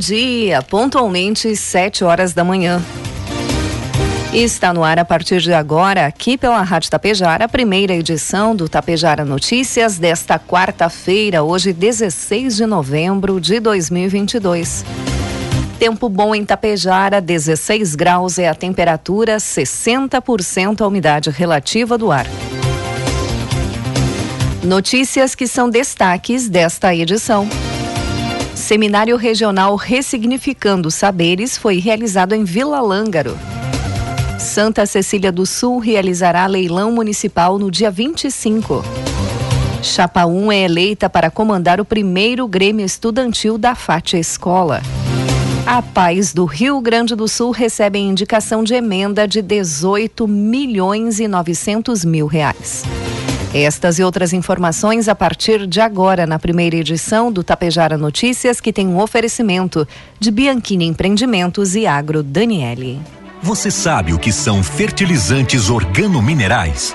Dia, pontualmente sete horas da manhã. Está no ar a partir de agora, aqui pela Rádio Tapejara, a primeira edição do Tapejara Notícias desta quarta-feira, hoje 16 de novembro de 2022. Tempo bom em Tapejara, 16 graus é a temperatura, 60% a umidade relativa do ar. Notícias que são destaques desta edição. Seminário Regional Ressignificando Saberes foi realizado em Vila Lângaro. Santa Cecília do Sul realizará leilão municipal no dia 25. Chapa 1 é eleita para comandar o primeiro Grêmio Estudantil da Fátia Escola. A Paz do Rio Grande do Sul recebe indicação de emenda de 18 milhões e 900 mil reais. Estas e outras informações a partir de agora na primeira edição do Tapejara Notícias, que tem um oferecimento de Bianchini Empreendimentos e Agro Daniele. Você sabe o que são fertilizantes organominerais?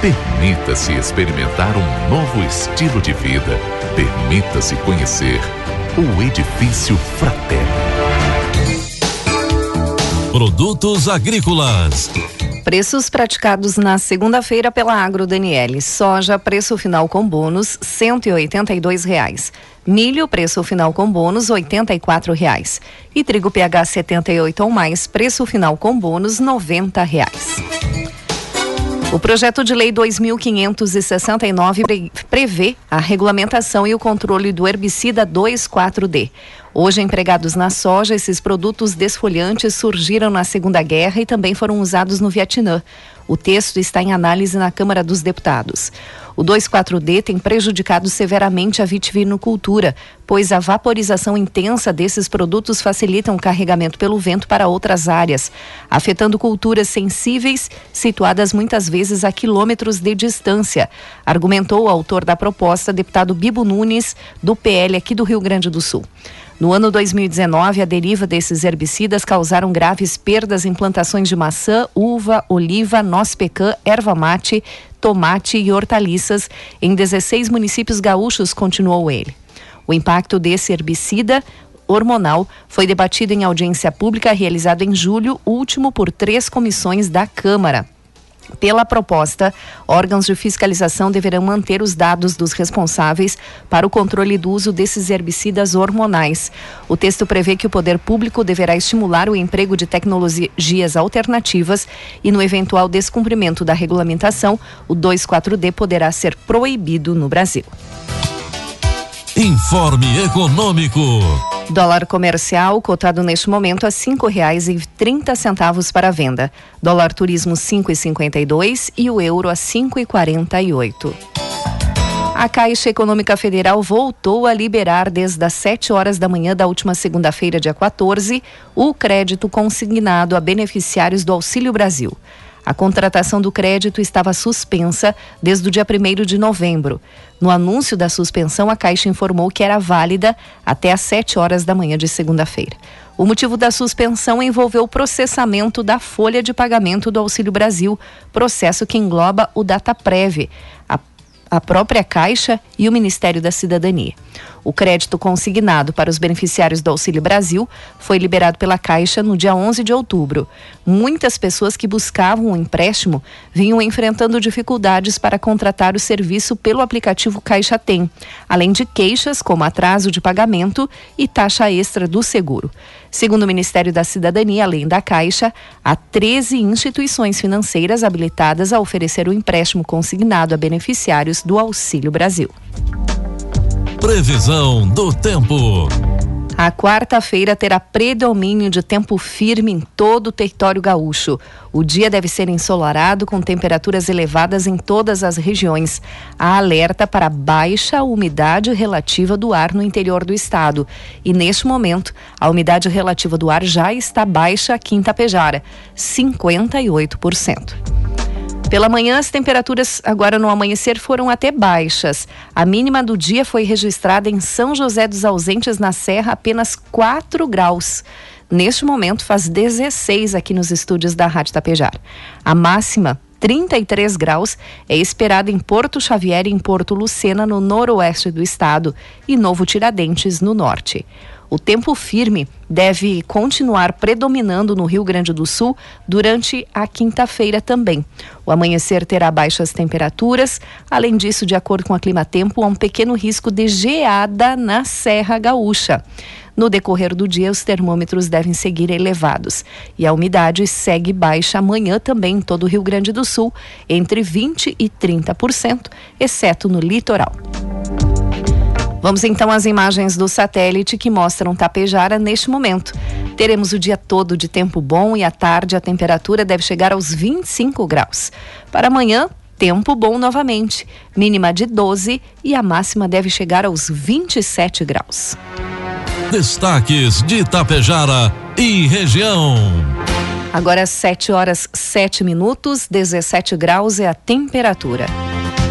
Permita-se experimentar um novo estilo de vida. Permita-se conhecer o Edifício Fraterno. Produtos agrícolas. Preços praticados na segunda-feira pela Agro Daniele. Soja, preço final com bônus, 182 reais. Milho, preço final com bônus, 84 reais. E trigo PH 78 ou mais, preço final com bônus, 90 reais. O projeto de lei 2569 prevê a regulamentação e o controle do herbicida 2,4-D. Hoje empregados na soja, esses produtos desfolhantes surgiram na Segunda Guerra e também foram usados no Vietnã. O texto está em análise na Câmara dos Deputados. O 2,4-D tem prejudicado severamente a vitivinicultura, pois a vaporização intensa desses produtos facilita o carregamento pelo vento para outras áreas, afetando culturas sensíveis situadas muitas vezes a quilômetros de distância, argumentou o autor da proposta, deputado Bibo Nunes, do PL aqui do Rio Grande do Sul. No ano 2019, a deriva desses herbicidas causaram graves perdas em plantações de maçã, uva, oliva, noz pecã, erva mate, tomate e hortaliças em 16 municípios gaúchos, continuou ele. O impacto desse herbicida hormonal foi debatido em audiência pública realizada em julho último por três comissões da Câmara. Pela proposta, órgãos de fiscalização deverão manter os dados dos responsáveis para o controle do uso desses herbicidas hormonais. O texto prevê que o poder público deverá estimular o emprego de tecnologias alternativas e, no eventual descumprimento da regulamentação, o 2,4-D poderá ser proibido no Brasil. Informe Econômico. Dólar comercial cotado neste momento a cinco reais e trinta centavos para venda. Dólar turismo cinco e cinquenta e dois e o euro a cinco e quarenta e oito. A Caixa Econômica Federal voltou a liberar desde as 7 horas da manhã da última segunda-feira, dia 14, o crédito consignado a beneficiários do Auxílio Brasil. A contratação do crédito estava suspensa desde o dia 1 de novembro. No anúncio da suspensão, a Caixa informou que era válida até às 7 horas da manhã de segunda-feira. O motivo da suspensão envolveu o processamento da folha de pagamento do Auxílio Brasil, processo que engloba o DataPrev, a a própria Caixa e o Ministério da Cidadania. O crédito consignado para os beneficiários do Auxílio Brasil foi liberado pela Caixa no dia 11 de outubro. Muitas pessoas que buscavam um empréstimo vinham enfrentando dificuldades para contratar o serviço pelo aplicativo Caixa Tem, além de queixas como atraso de pagamento e taxa extra do seguro. Segundo o Ministério da Cidadania, além da Caixa, há 13 instituições financeiras habilitadas a oferecer o empréstimo consignado a beneficiários do Auxílio Brasil. Previsão do tempo. A quarta-feira terá predomínio de tempo firme em todo o território gaúcho. O dia deve ser ensolarado com temperaturas elevadas em todas as regiões. Há alerta para baixa umidade relativa do ar no interior do estado. E neste momento, a umidade relativa do ar já está baixa aqui em Tapejara, 58%. Pela manhã, as temperaturas agora no amanhecer foram até baixas. A mínima do dia foi registrada em São José dos Ausentes, na Serra, apenas 4 graus. Neste momento, faz 16 aqui nos estúdios da Rádio Tapejar. A máxima 33 graus é esperada em Porto Xavier e em Porto Lucena, no noroeste do estado, e Novo Tiradentes, no norte. O tempo firme deve continuar predominando no Rio Grande do Sul durante a quinta-feira também. O amanhecer terá baixas temperaturas. Além disso, de acordo com a Clima Tempo, há um pequeno risco de geada na Serra Gaúcha. No decorrer do dia, os termômetros devem seguir elevados e a umidade segue baixa amanhã também em todo o Rio Grande do Sul, entre 20% e 30%, exceto no litoral. Vamos então às imagens do satélite que mostram Tapejara neste momento. Teremos o dia todo de tempo bom e à tarde a temperatura deve chegar aos 25 graus. Para amanhã, tempo bom novamente, mínima de 12 e a máxima deve chegar aos 27 graus. Destaques de Tapejara e região. Agora 7 horas 7 minutos, 17 graus é a temperatura.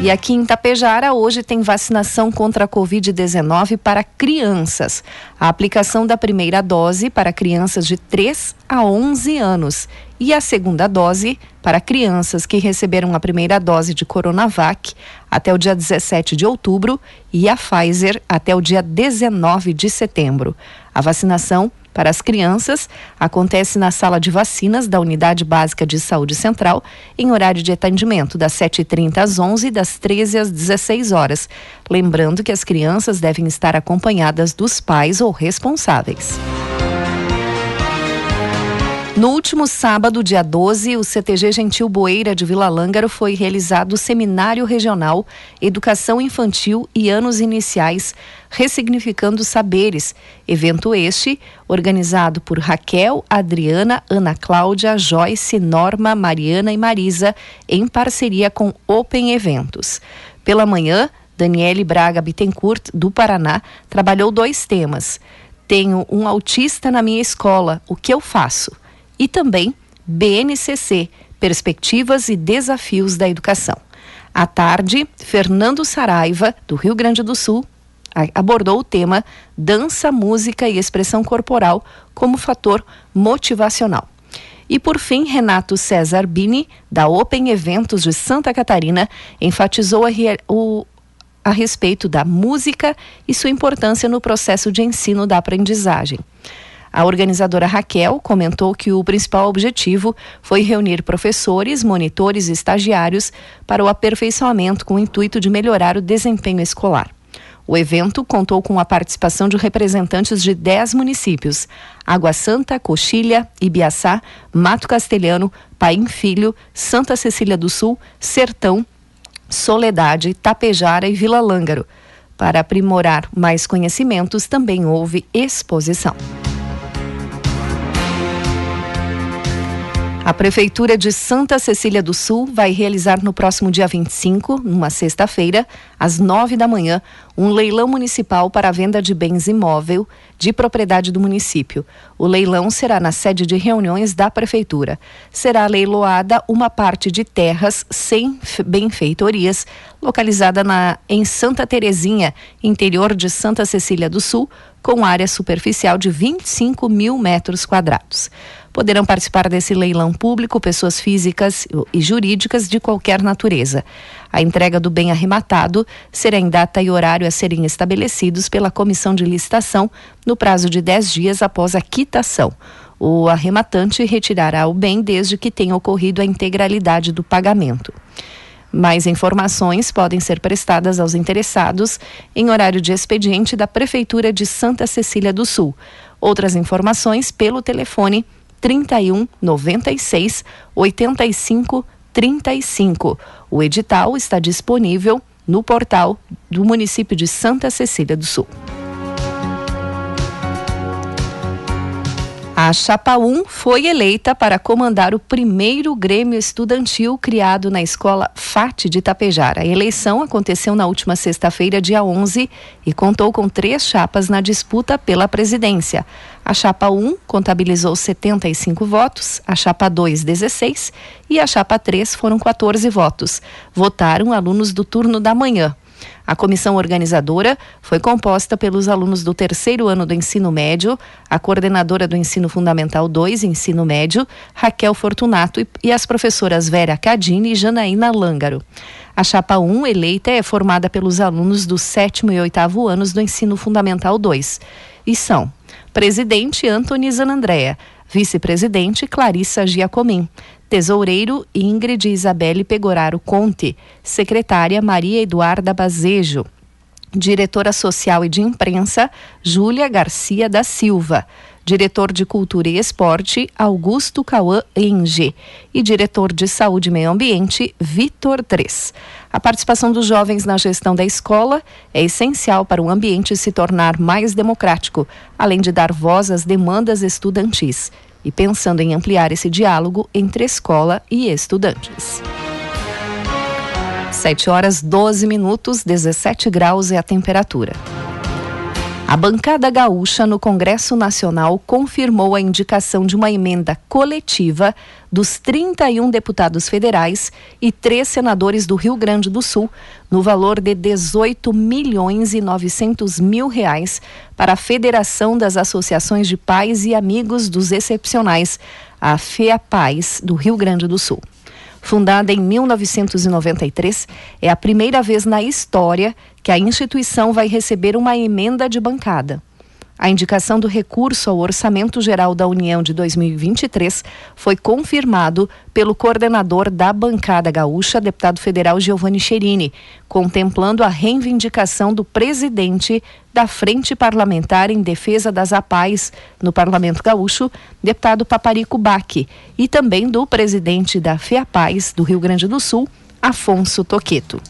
E aqui em Tapejara, hoje tem vacinação contra a Covid-19 para crianças. A aplicação da primeira dose para crianças de 3 a 11 anos e a segunda dose para crianças que receberam a primeira dose de Coronavac até o dia 17 de outubro e a Pfizer até o dia 19 de setembro. A vacinação para as crianças acontece na sala de vacinas da Unidade Básica de Saúde Central, em horário de atendimento das 7h30 às 11 e das 13 às 16 horas. Lembrando que as crianças devem estar acompanhadas dos pais ou responsáveis. No último sábado, dia 12, o CTG Gentil Boeira de Vila Lângaro foi realizado o Seminário Regional Educação Infantil e Anos Iniciais Ressignificando Saberes, evento este organizado por Raquel, Adriana, Ana Cláudia, Joyce, Norma, Mariana e Marisa, em parceria com Open Eventos. Pela manhã, Daniele Braga Bittencourt, do Paraná, trabalhou dois temas. Tenho um autista na minha escola, o que eu faço? E também BNCC Perspectivas e Desafios da Educação. À tarde, Fernando Saraiva, do Rio Grande do Sul, abordou o tema dança, música e expressão corporal como fator motivacional. E por fim, Renato César Bini, da Open Eventos de Santa Catarina, enfatizou a, o, a respeito da música e sua importância no processo de ensino da aprendizagem. A organizadora Raquel comentou que o principal objetivo foi reunir professores, monitores e estagiários para o aperfeiçoamento com o intuito de melhorar o desempenho escolar. O evento contou com a participação de representantes de 10 municípios: Água Santa, Coxilha, Ibiaçá, Mato Castelhano, Paim Filho, Santa Cecília do Sul, Sertão, Soledade, Tapejara e Vila Lângaro. Para aprimorar mais conhecimentos, também houve exposição. A Prefeitura de Santa Cecília do Sul vai realizar no próximo dia 25, numa sexta-feira, às nove da manhã, um leilão municipal para a venda de bens imóvel de propriedade do município. O leilão será na sede de reuniões da Prefeitura. Será leiloada uma parte de terras sem benfeitorias, localizada na, em Santa Terezinha, interior de Santa Cecília do Sul, com área superficial de 25 mil metros quadrados. Poderão participar desse leilão público pessoas físicas e jurídicas de qualquer natureza. A entrega do bem arrematado será em data e horário a serem estabelecidos pela comissão de licitação no prazo de 10 dias após a quitação. O arrematante retirará o bem desde que tenha ocorrido a integralidade do pagamento. Mais informações podem ser prestadas aos interessados em horário de expediente da Prefeitura de Santa Cecília do Sul. Outras informações pelo telefone 31 96 85 35. O edital está disponível no portal do município de Santa Cecília do Sul. A Chapa 1 foi eleita para comandar o primeiro Grêmio Estudantil criado na Escola FAT de Tapejara. A eleição aconteceu na última sexta-feira, dia 11, e contou com três chapas na disputa pela presidência. A Chapa 1 contabilizou 75 votos, a Chapa 2, 16 e a Chapa 3 foram 14 votos. Votaram alunos do turno da manhã. A comissão organizadora foi composta pelos alunos do terceiro ano do ensino médio, a coordenadora do ensino fundamental 2, ensino médio, Raquel Fortunato, e as professoras Vera Cadini e Janaína Lângaro. A chapa 1 eleita é formada pelos alunos do sétimo e oitavo anos do ensino fundamental 2 e são presidente Antony Zanandrea, vice-presidente Clarissa Giacomin, Tesoureiro Ingrid Isabelle Pegoraro Conte, secretária Maria Eduarda Bazejo, diretora social e de imprensa Júlia Garcia da Silva, diretor de Cultura e Esporte Augusto Cauã Enge. E diretor de Saúde e Meio Ambiente Vitor Tres. A participação dos jovens na gestão da escola é essencial para o ambiente se tornar mais democrático, além de dar voz às demandas estudantis e pensando em ampliar esse diálogo entre escola e estudantes. 7 horas 12 minutos, 17 graus é a temperatura. A bancada gaúcha no Congresso Nacional confirmou a indicação de uma emenda coletiva dos 31 deputados federais e três senadores do Rio Grande do Sul, no valor de 18 milhões e 900 mil reais para a Federação das Associações de Pais e Amigos dos Excepcionais, a FEAPAIS, do Rio Grande do Sul. Fundada em 1993, é a primeira vez na história que a instituição vai receber uma emenda de bancada. A indicação do recurso ao Orçamento Geral da União de 2023 foi confirmado pelo coordenador da bancada gaúcha, deputado federal Giovanni Cherini, contemplando a reivindicação do presidente da Frente Parlamentar em Defesa das APAES no Parlamento Gaúcho, deputado Paparico Baque, e também do presidente da FEAPAES do Rio Grande do Sul, Afonso Toqueto.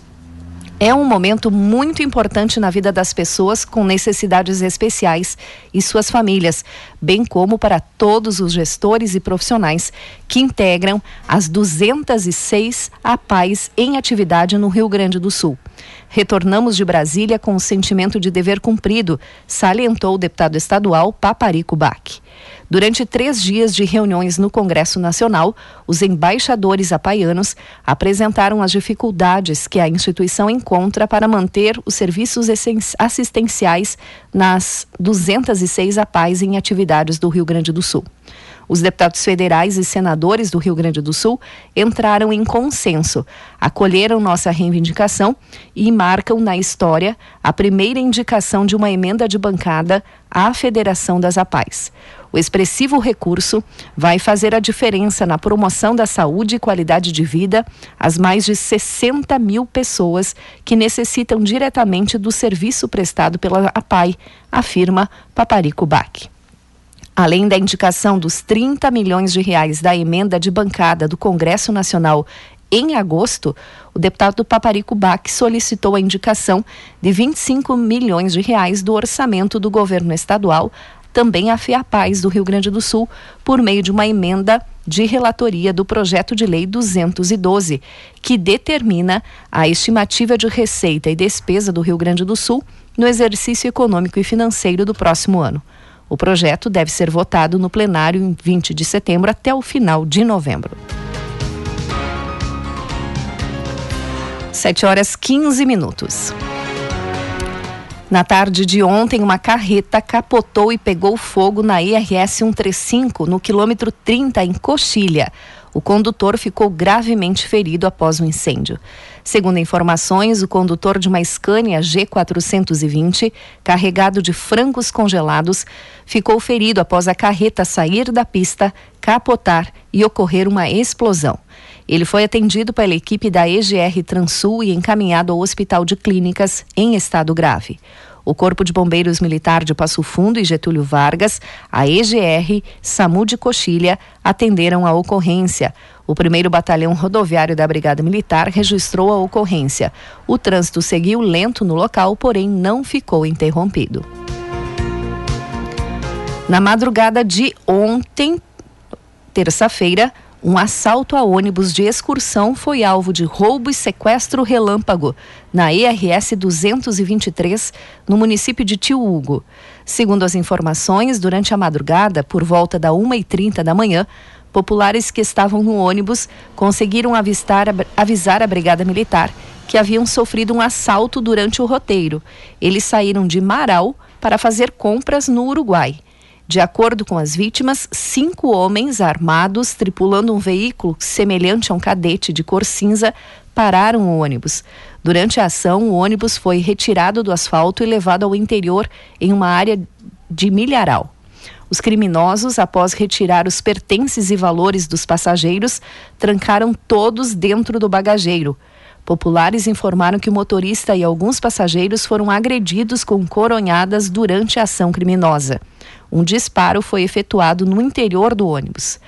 É um momento muito importante na vida das pessoas com necessidades especiais e suas famílias, bem como para todos os gestores e profissionais que integram as 206 APAES em atividade no Rio Grande do Sul. Retornamos de Brasília com o sentimento de dever cumprido, salientou o deputado estadual Paparico Bach. Durante três dias de reuniões no Congresso Nacional, os embaixadores apaianos apresentaram as dificuldades que a instituição encontra para manter os serviços assistenciais nas 206 APAES em atividades do Rio Grande do Sul. Os deputados federais e senadores do Rio Grande do Sul entraram em consenso, acolheram nossa reivindicação e marcam na história a primeira indicação de uma emenda de bancada à Federação das APAES. O expressivo recurso vai fazer a diferença na promoção da saúde e qualidade de vida às mais de 60 mil pessoas que necessitam diretamente do serviço prestado pela APAI, afirma Paparico Bach. Além da indicação dos 30 milhões de reais da emenda de bancada do Congresso Nacional em agosto, o deputado Paparico Bach solicitou a indicação de 25 milhões de reais do orçamento do governo estadual, também a FEAPAES do Rio Grande do Sul, por meio de uma emenda de relatoria do projeto de lei 212, que determina a estimativa de receita e despesa do Rio Grande do Sul no exercício econômico e financeiro do próximo ano. O projeto deve ser votado no plenário em 20 de setembro até o final de novembro. 7 horas 15 minutos. Na tarde de ontem, uma carreta capotou e pegou fogo na IRS 135, no quilômetro 30, em Coxilha. O condutor ficou gravemente ferido após o incêndio. Segundo informações, o condutor de uma Scania G420, carregado de frangos congelados, ficou ferido após a carreta sair da pista, capotar e ocorrer uma explosão. Ele foi atendido pela equipe da EGR Transul e encaminhado ao Hospital de Clínicas em estado grave. O Corpo de Bombeiros Militar de Passo Fundo e Getúlio Vargas, a EGR, SAMU de Coxilha, atenderam a ocorrência. O primeiro batalhão rodoviário da Brigada Militar registrou a ocorrência. O trânsito seguiu lento no local, porém não ficou interrompido. Na madrugada de ontem, terça-feira, um assalto a ônibus de excursão foi alvo de roubo e sequestro relâmpago na ERS 223, no município de Tio Hugo. Segundo as informações, durante a madrugada, por volta da 1h30 da manhã, populares que estavam no ônibus conseguiram avistar, avisar a Brigada Militar que haviam sofrido um assalto durante o roteiro. Eles saíram de Marau para fazer compras no Uruguai. De acordo com as vítimas, cinco homens armados tripulando um veículo semelhante a um cadete de cor cinza pararam o ônibus. Durante a ação, o ônibus foi retirado do asfalto e levado ao interior em uma área de milharal. Os criminosos, após retirar os pertences e valores dos passageiros, trancaram todos dentro do bagageiro. Populares informaram que o motorista e alguns passageiros foram agredidos com coronhadas durante a ação criminosa. Um disparo foi efetuado no interior do ônibus.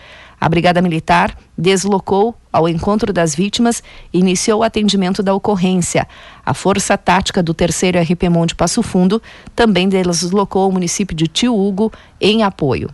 A Brigada Militar deslocou ao encontro das vítimas e iniciou o atendimento da ocorrência. A Força Tática do 3 RPMON de Passo Fundo também deslocou ao município de Tio Hugo em apoio.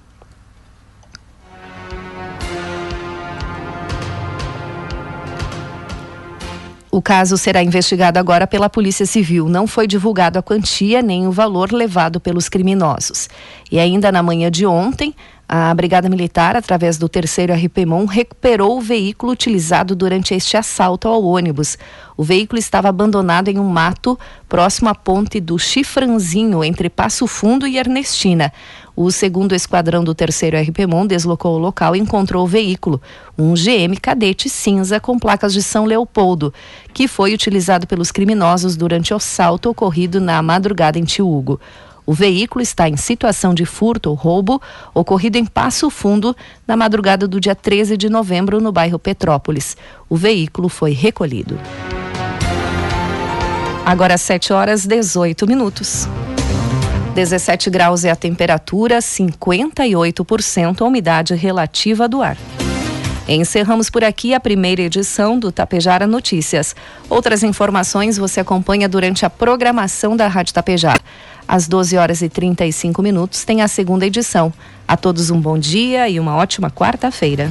O caso será investigado agora pela Polícia Civil. Não foi divulgado a quantia nem o valor levado pelos criminosos. E ainda na manhã de ontem, a Brigada Militar, através do terceiro RPMON, recuperou o veículo utilizado durante este assalto ao ônibus. O veículo estava abandonado em um mato próximo à ponte do Chifranzinho, entre Passo Fundo e Ernestina. O segundo esquadrão do terceiro RPMON deslocou o local e encontrou o veículo, um GM Cadete cinza com placas de São Leopoldo, que foi utilizado pelos criminosos durante o assalto ocorrido na madrugada em Tiúgo. O veículo está em situação de furto ou roubo ocorrido em Passo Fundo na madrugada do dia 13 de novembro no bairro Petrópolis. O veículo foi recolhido. Agora 7 horas 18 minutos. 17 graus é a temperatura, 58% a umidade relativa do ar. Encerramos por aqui a primeira edição do Tapejara Notícias. Outras informações você acompanha durante a programação da Rádio Tapejara. Às 12 horas e 35 minutos tem a segunda edição. A todos um bom dia e uma ótima quarta-feira.